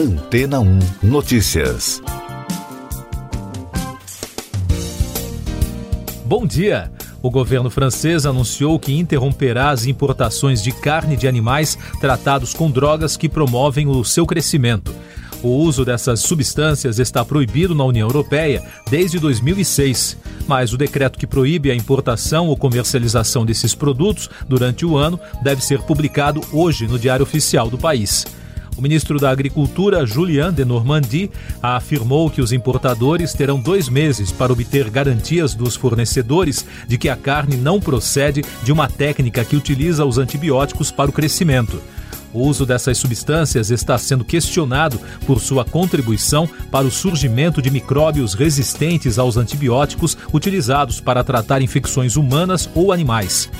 Antena 1 Notícias. Bom dia! O governo francês anunciou que interromperá as importações de carne de animais tratados com drogas que promovem o seu crescimento. O uso dessas substâncias está proibido na União Europeia desde 2006, mas o decreto que proíbe a importação ou comercialização desses produtos durante o ano deve ser publicado hoje no Diário Oficial do país. O ministro da Agricultura, Julien de Normandie, afirmou que os importadores terão dois meses para obter garantias dos fornecedores de que a carne não procede de uma técnica que utiliza os antibióticos para o crescimento. O uso dessas substâncias está sendo questionado por sua contribuição para o surgimento de micróbios resistentes aos antibióticos utilizados para tratar infecções humanas ou animais.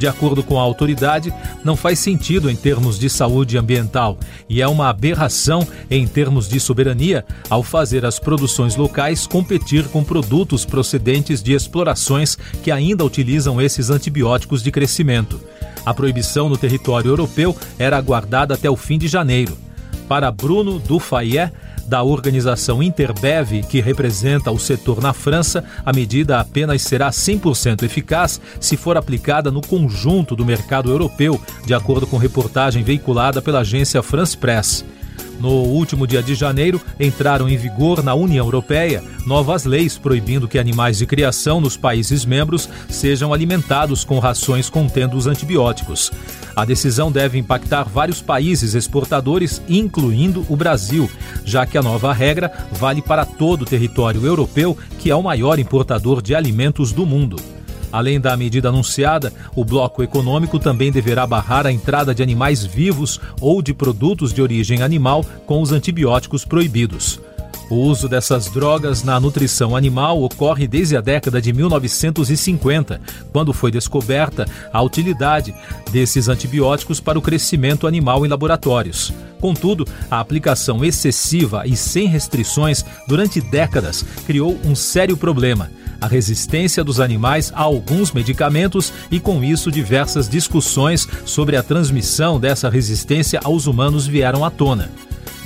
De acordo com a autoridade, não faz sentido em termos de saúde ambiental e é uma aberração em termos de soberania ao fazer as produções locais competir com produtos procedentes de explorações que ainda utilizam esses antibióticos de crescimento. A proibição no território europeu era aguardada até o fim de janeiro. Para Bruno Dufayet, da organização Interbev, que representa o setor na França, a medida apenas será 100% eficaz se for aplicada no conjunto do mercado europeu, de acordo com reportagem veiculada pela agência France Press. No último dia de janeiro, entraram em vigor na União Europeia novas leis proibindo que animais de criação nos países membros sejam alimentados com rações contendo os antibióticos. A decisão deve impactar vários países exportadores, incluindo o Brasil, já que a nova regra vale para todo o território europeu, que é o maior importador de alimentos do mundo. Além da medida anunciada, o bloco econômico também deverá barrar a entrada de animais vivos ou de produtos de origem animal com os antibióticos proibidos. O uso dessas drogas na nutrição animal ocorre desde a década de 1950, quando foi descoberta a utilidade desses antibióticos para o crescimento animal em laboratórios. Contudo, a aplicação excessiva e sem restrições durante décadas criou um sério problema a resistência dos animais a alguns medicamentos e, com isso, diversas discussões sobre a transmissão dessa resistência aos humanos vieram à tona.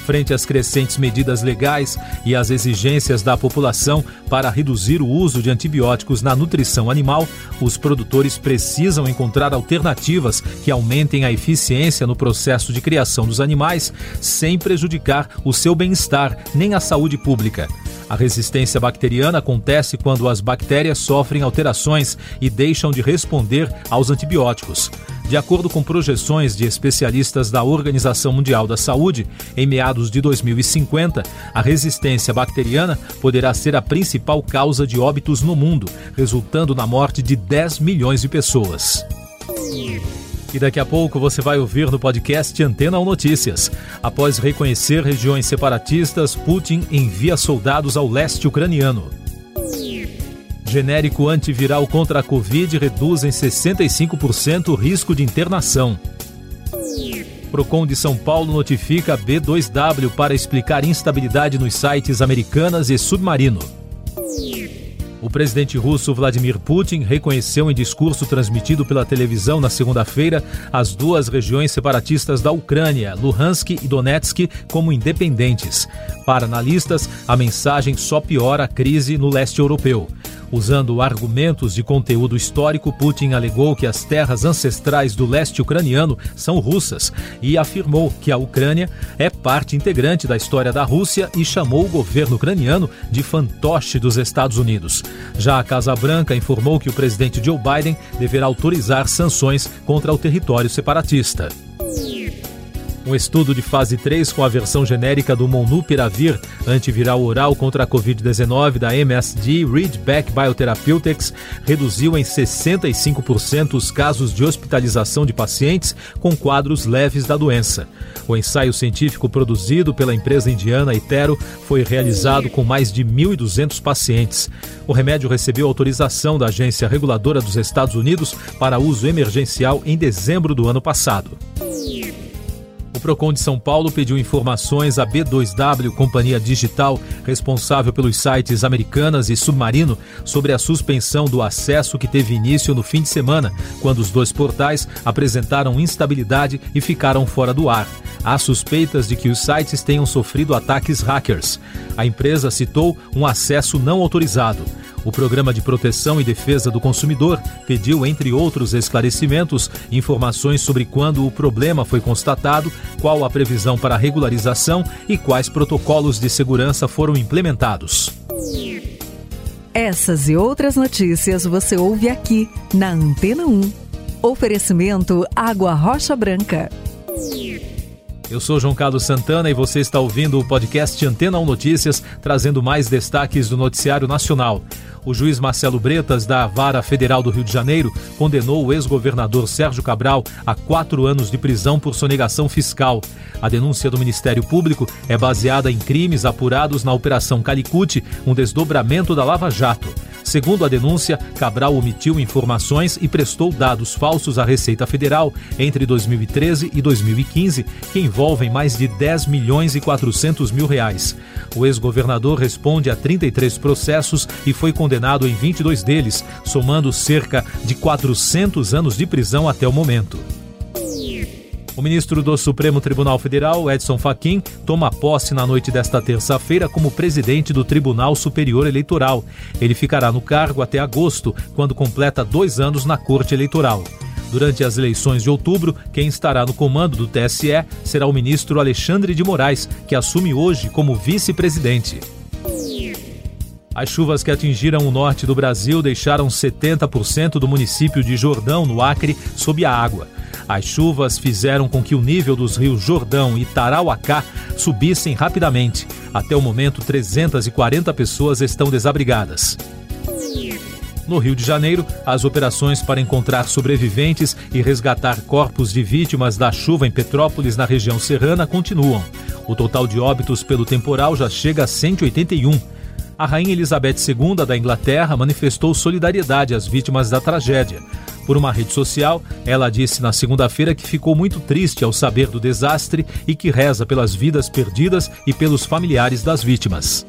Frente às crescentes medidas legais e às exigências da população para reduzir o uso de antibióticos na nutrição animal, os produtores precisam encontrar alternativas que aumentem a eficiência no processo de criação dos animais, sem prejudicar o seu bem-estar nem a saúde pública. A resistência bacteriana acontece quando as bactérias sofrem alterações e deixam de responder aos antibióticos. De acordo com projeções de especialistas da Organização Mundial da Saúde, em meados de 2050, a resistência bacteriana poderá ser a principal causa de óbitos no mundo, resultando na morte de 10 milhões de pessoas. E daqui a pouco você vai ouvir no podcast Antena 1 Notícias. Após reconhecer regiões separatistas, Putin envia soldados ao leste ucraniano. Genérico antiviral contra a Covid reduz em 65% o risco de internação. Procon de São Paulo notifica B2W para explicar instabilidade nos sites Americanas e Submarino. O presidente russo Vladimir Putin reconheceu em discurso transmitido pela televisão na segunda-feira as duas regiões separatistas da Ucrânia, Luhansk e Donetsk, como independentes. Para analistas, a mensagem só piora a crise no leste europeu. Usando argumentos de conteúdo histórico, Putin alegou que as terras ancestrais do leste ucraniano são russas e afirmou que a Ucrânia é parte integrante da história da Rússia e chamou o governo ucraniano de fantoche dos Estados Unidos. Já a Casa Branca informou que o presidente Joe Biden deverá autorizar sanções contra o território separatista. Um estudo de fase 3 com a versão genérica do Monupiravir, antiviral oral contra a Covid-19 da MSD Ridgeback Biotherapeutics, reduziu em 65% os casos de hospitalização de pacientes com quadros leves da doença. O ensaio científico produzido pela empresa indiana Itero foi realizado com mais de 1.200 pacientes. O remédio recebeu autorização da Agência Reguladora dos Estados Unidos para uso emergencial em dezembro do ano passado. Procon de São Paulo pediu informações à B2W, companhia digital responsável pelos sites Americanas e Submarino, sobre a suspensão do acesso que teve início no fim de semana, quando os dois portais apresentaram instabilidade e ficaram fora do ar. há suspeitas de que os sites tenham sofrido ataques hackers. A empresa citou um acesso não autorizado. O Programa de Proteção e Defesa do Consumidor pediu, entre outros esclarecimentos, informações sobre quando o problema foi constatado, qual a previsão para a regularização e quais protocolos de segurança foram implementados. Essas e outras notícias você ouve aqui na Antena 1. Oferecimento Água Rocha Branca. Eu sou João Carlos Santana e você está ouvindo o podcast Antena 1 Notícias, trazendo mais destaques do noticiário nacional. O juiz Marcelo Bretas, da Vara Federal do Rio de Janeiro, condenou o ex-governador Sérgio Cabral a quatro anos de prisão por sonegação fiscal. A denúncia do Ministério Público é baseada em crimes apurados na Operação Calicute, um desdobramento da Lava Jato. Segundo a denúncia, Cabral omitiu informações e prestou dados falsos à Receita Federal entre 2013 e 2015, que envolvem mais de 10 milhões e 400 mil reais. O ex-governador responde a 33 processos e foi condenado em 22 deles, somando cerca de 400 anos de prisão até o momento. O ministro do Supremo Tribunal Federal, Edson Fachin, toma posse na noite desta terça-feira como presidente do Tribunal Superior Eleitoral. Ele ficará no cargo até agosto, quando completa dois anos na Corte Eleitoral. Durante as eleições de outubro, quem estará no comando do TSE será o ministro Alexandre de Moraes, que assume hoje como vice-presidente. As chuvas que atingiram o norte do Brasil deixaram 70% do município de Jordão, no Acre, sob a água. As chuvas fizeram com que o nível dos rios Jordão e Tarauacá subissem rapidamente. Até o momento, 340 pessoas estão desabrigadas. No Rio de Janeiro, as operações para encontrar sobreviventes e resgatar corpos de vítimas da chuva em Petrópolis, na região serrana, continuam. O total de óbitos pelo temporal já chega a 181. A Rainha Elizabeth II da Inglaterra manifestou solidariedade às vítimas da tragédia. Por uma rede social, ela disse na segunda-feira que ficou muito triste ao saber do desastre e que reza pelas vidas perdidas e pelos familiares das vítimas.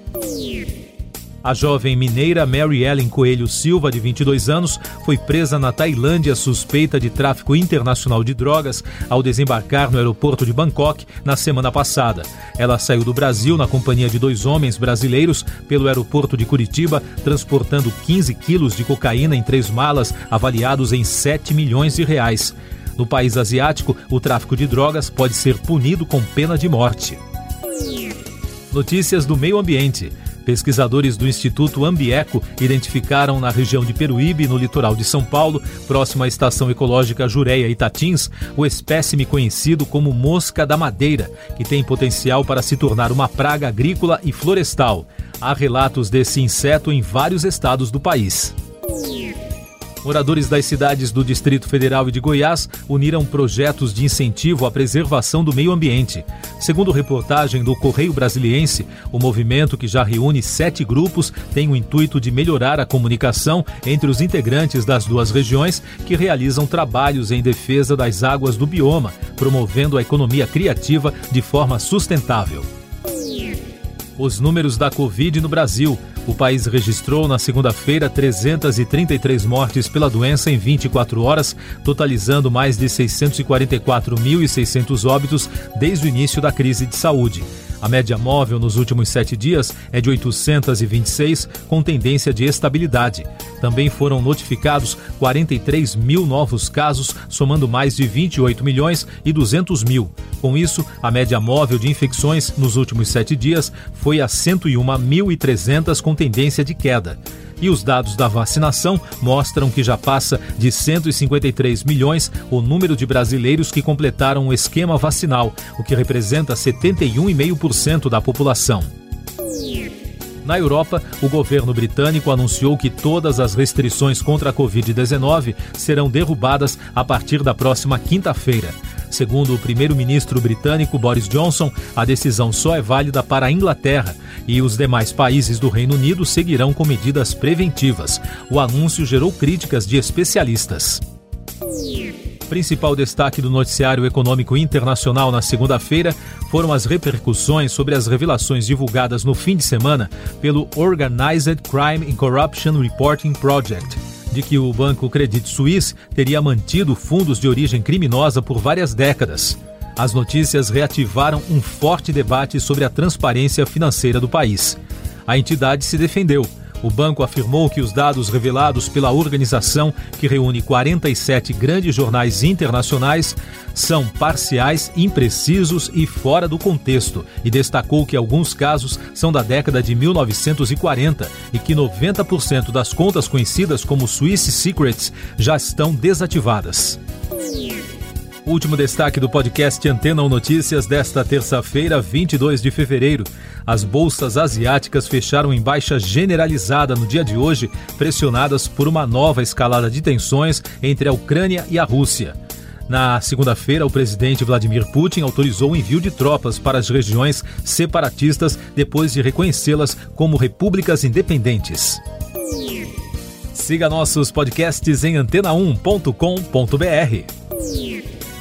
A jovem mineira Mary Ellen Coelho Silva, de 22 anos, foi presa na Tailândia suspeita de tráfico internacional de drogas ao desembarcar no aeroporto de Bangkok na semana passada. Ela saiu do Brasil na companhia de dois homens brasileiros pelo aeroporto de Curitiba, transportando 15 quilos de cocaína em três malas avaliados em 7 milhões de reais. No país asiático, o tráfico de drogas pode ser punido com pena de morte. Notícias do meio ambiente. Pesquisadores do Instituto Ambieco identificaram na região de Peruíbe, no litoral de São Paulo, próximo à estação ecológica Jureia Itatins, o espécime conhecido como mosca da madeira, que tem potencial para se tornar uma praga agrícola e florestal. Há relatos desse inseto em vários estados do país. Moradores das cidades do Distrito Federal e de Goiás uniram projetos de incentivo à preservação do meio ambiente. Segundo reportagem do Correio Brasiliense, o movimento, que já reúne sete grupos, tem o intuito de melhorar a comunicação entre os integrantes das duas regiões que realizam trabalhos em defesa das águas do bioma, promovendo a economia criativa de forma sustentável. Os números da Covid no Brasil. O país registrou na segunda-feira 333 mortes pela doença em 24 horas, totalizando mais de 644.600 óbitos desde o início da crise de saúde. A média móvel nos últimos sete dias é de 826, com tendência de estabilidade. Também foram notificados 43 mil novos casos, somando mais de 28 milhões e 200 mil. Com isso, a média móvel de infecções nos últimos sete dias foi a 101.300, com tendência de queda. E os dados da vacinação mostram que já passa de 153 milhões o número de brasileiros que completaram o esquema vacinal, o que representa 71,5% da população. Na Europa, o governo britânico anunciou que todas as restrições contra a Covid-19 serão derrubadas a partir da próxima quinta-feira. Segundo o primeiro-ministro britânico Boris Johnson, a decisão só é válida para a Inglaterra e os demais países do Reino Unido seguirão com medidas preventivas. O anúncio gerou críticas de especialistas. Principal destaque do noticiário econômico internacional na segunda-feira foram as repercussões sobre as revelações divulgadas no fim de semana pelo Organized Crime and Corruption Reporting Project de que o banco Credit Suisse teria mantido fundos de origem criminosa por várias décadas. As notícias reativaram um forte debate sobre a transparência financeira do país. A entidade se defendeu. O banco afirmou que os dados revelados pela organização, que reúne 47 grandes jornais internacionais, são parciais, imprecisos e fora do contexto, e destacou que alguns casos são da década de 1940 e que 90% das contas conhecidas como Swiss Secrets já estão desativadas. Último destaque do podcast Antena ou Notícias desta terça-feira, 22 de fevereiro. As bolsas asiáticas fecharam em baixa generalizada no dia de hoje, pressionadas por uma nova escalada de tensões entre a Ucrânia e a Rússia. Na segunda-feira, o presidente Vladimir Putin autorizou o envio de tropas para as regiões separatistas depois de reconhecê-las como repúblicas independentes. Siga nossos podcasts em antena1.com.br.